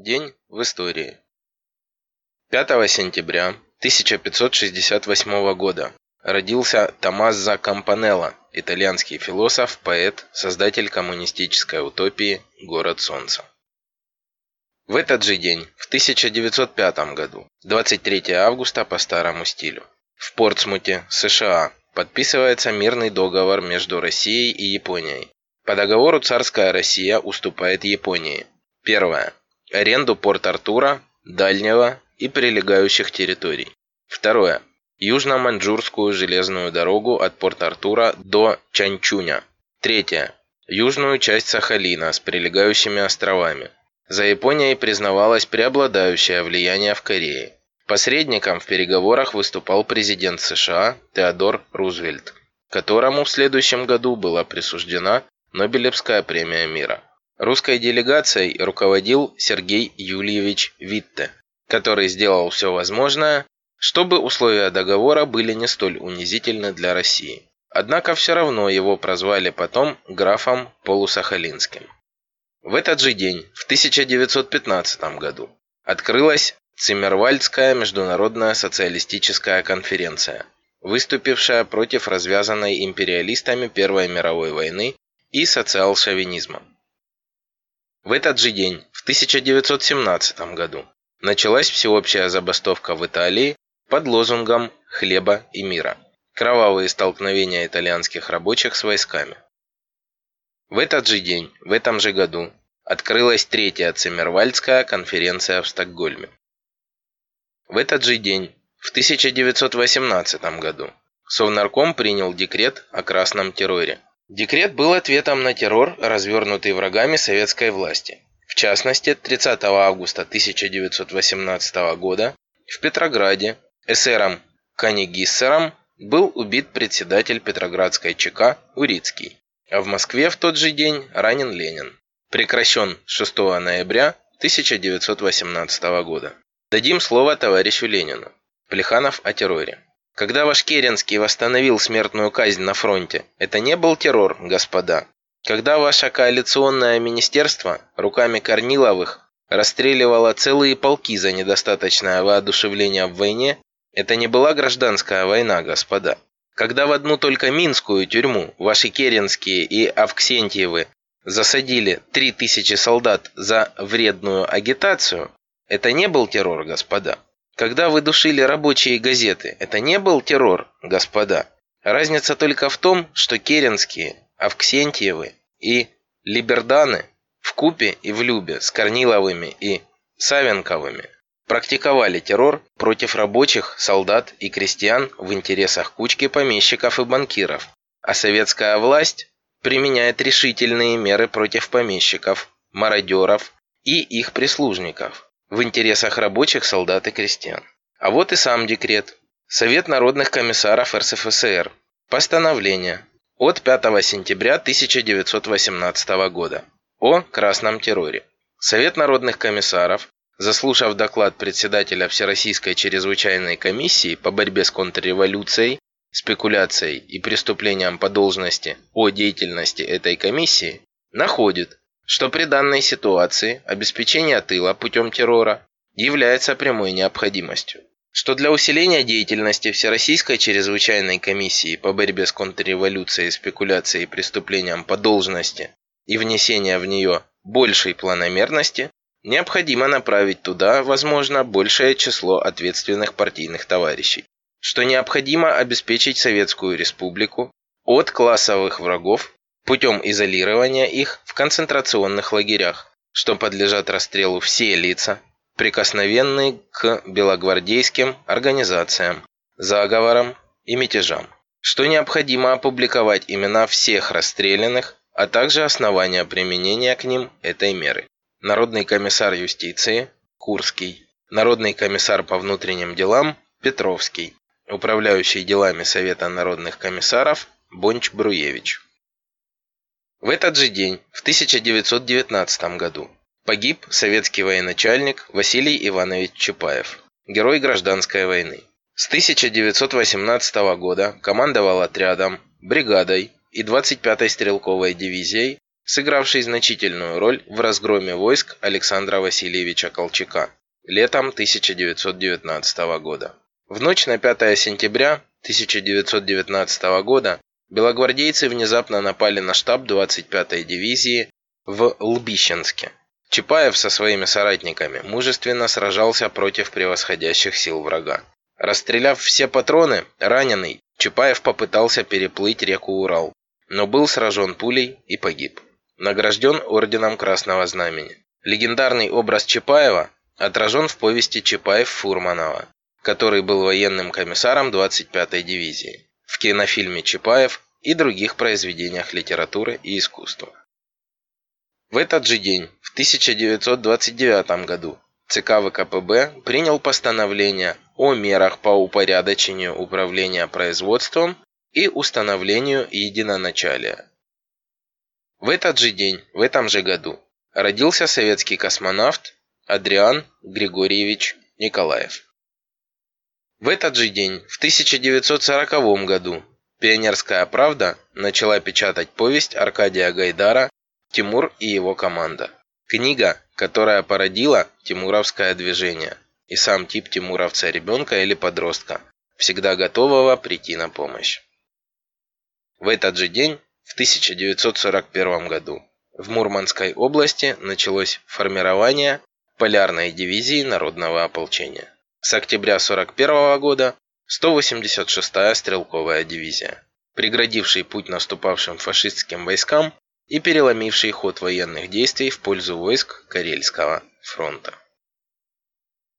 День в истории. 5 сентября 1568 года родился Томмазо Кампанелло, итальянский философ, поэт, создатель коммунистической утопии «Город солнца». В этот же день, в 1905 году, 23 августа по старому стилю, в Портсмуте, США, подписывается мирный договор между Россией и Японией. По договору царская Россия уступает Японии. Первое аренду Порт-Артура, Дальнего и прилегающих территорий. Второе. Южно-Маньчжурскую железную дорогу от Порт-Артура до Чанчуня. Третье. Южную часть Сахалина с прилегающими островами. За Японией признавалось преобладающее влияние в Корее. Посредником в переговорах выступал президент США Теодор Рузвельт, которому в следующем году была присуждена Нобелевская премия мира. Русской делегацией руководил Сергей Юльевич Витте, который сделал все возможное, чтобы условия договора были не столь унизительны для России. Однако все равно его прозвали потом графом Полусахалинским. В этот же день, в 1915 году, открылась Циммервальдская международная социалистическая конференция, выступившая против развязанной империалистами Первой мировой войны и социал-шовинизма. В этот же день, в 1917 году, началась всеобщая забастовка в Италии под лозунгом «Хлеба и мира». Кровавые столкновения итальянских рабочих с войсками. В этот же день, в этом же году, открылась третья Циммервальдская конференция в Стокгольме. В этот же день, в 1918 году, Совнарком принял декрет о красном терроре. Декрет был ответом на террор, развернутый врагами советской власти. В частности, 30 августа 1918 года в Петрограде эсером Канигиссером был убит председатель Петроградской ЧК Урицкий, а в Москве в тот же день ранен Ленин. Прекращен 6 ноября 1918 года. Дадим слово товарищу Ленину. Плеханов о терроре. Когда ваш Керенский восстановил смертную казнь на фронте, это не был террор, господа. Когда ваше коалиционное министерство руками Корниловых расстреливало целые полки за недостаточное воодушевление в войне, это не была гражданская война, господа. Когда в одну только Минскую тюрьму ваши Керенские и Авксентьевы засадили 3000 солдат за вредную агитацию, это не был террор, господа. Когда вы душили рабочие газеты, это не был террор, господа. Разница только в том, что Керенские, Авксентьевы и Либерданы в купе и в любе с Корниловыми и Савенковыми практиковали террор против рабочих, солдат и крестьян в интересах кучки помещиков и банкиров, а советская власть применяет решительные меры против помещиков, мародеров и их прислужников в интересах рабочих, солдат и крестьян. А вот и сам декрет. Совет народных комиссаров РСФСР. Постановление от 5 сентября 1918 года о красном терроре. Совет народных комиссаров, заслушав доклад председателя Всероссийской чрезвычайной комиссии по борьбе с контрреволюцией, спекуляцией и преступлением по должности о деятельности этой комиссии, находит, что при данной ситуации обеспечение тыла путем террора является прямой необходимостью, что для усиления деятельности Всероссийской чрезвычайной комиссии по борьбе с контрреволюцией, спекуляцией и преступлением по должности и внесения в нее большей планомерности, необходимо направить туда, возможно, большее число ответственных партийных товарищей, что необходимо обеспечить Советскую Республику от классовых врагов путем изолирования их в концентрационных лагерях, что подлежат расстрелу все лица, прикосновенные к белогвардейским организациям, заговорам и мятежам, что необходимо опубликовать имена всех расстрелянных, а также основания применения к ним этой меры. Народный комиссар юстиции Курский, Народный комиссар по внутренним делам Петровский, управляющий делами Совета народных комиссаров Бонч-Бруевич. В этот же день, в 1919 году, погиб советский военачальник Василий Иванович Чапаев, герой гражданской войны. С 1918 года командовал отрядом, бригадой и 25-й стрелковой дивизией сыгравший значительную роль в разгроме войск Александра Васильевича Колчака летом 1919 года. В ночь на 5 сентября 1919 года белогвардейцы внезапно напали на штаб 25-й дивизии в Лбищенске. Чапаев со своими соратниками мужественно сражался против превосходящих сил врага. Расстреляв все патроны, раненый, Чапаев попытался переплыть реку Урал, но был сражен пулей и погиб. Награжден орденом Красного Знамени. Легендарный образ Чапаева отражен в повести Чапаев-Фурманова, который был военным комиссаром 25-й дивизии, в кинофильме «Чапаев» и других произведениях литературы и искусства. В этот же день, в 1929 году, ЦК ВКПБ принял постановление о мерах по упорядочению управления производством и установлению единоначалия. В этот же день, в этом же году, родился советский космонавт Адриан Григорьевич Николаев. В этот же день, в 1940 году, «Пионерская правда» начала печатать повесть Аркадия Гайдара «Тимур и его команда». Книга, которая породила Тимуровское движение и сам тип тимуровца-ребенка или подростка, всегда готового прийти на помощь. В этот же день, в 1941 году, в Мурманской области началось формирование полярной дивизии народного ополчения. С октября 1941 года 186-я стрелковая дивизия, преградивший путь наступавшим фашистским войскам и переломивший ход военных действий в пользу войск Карельского фронта.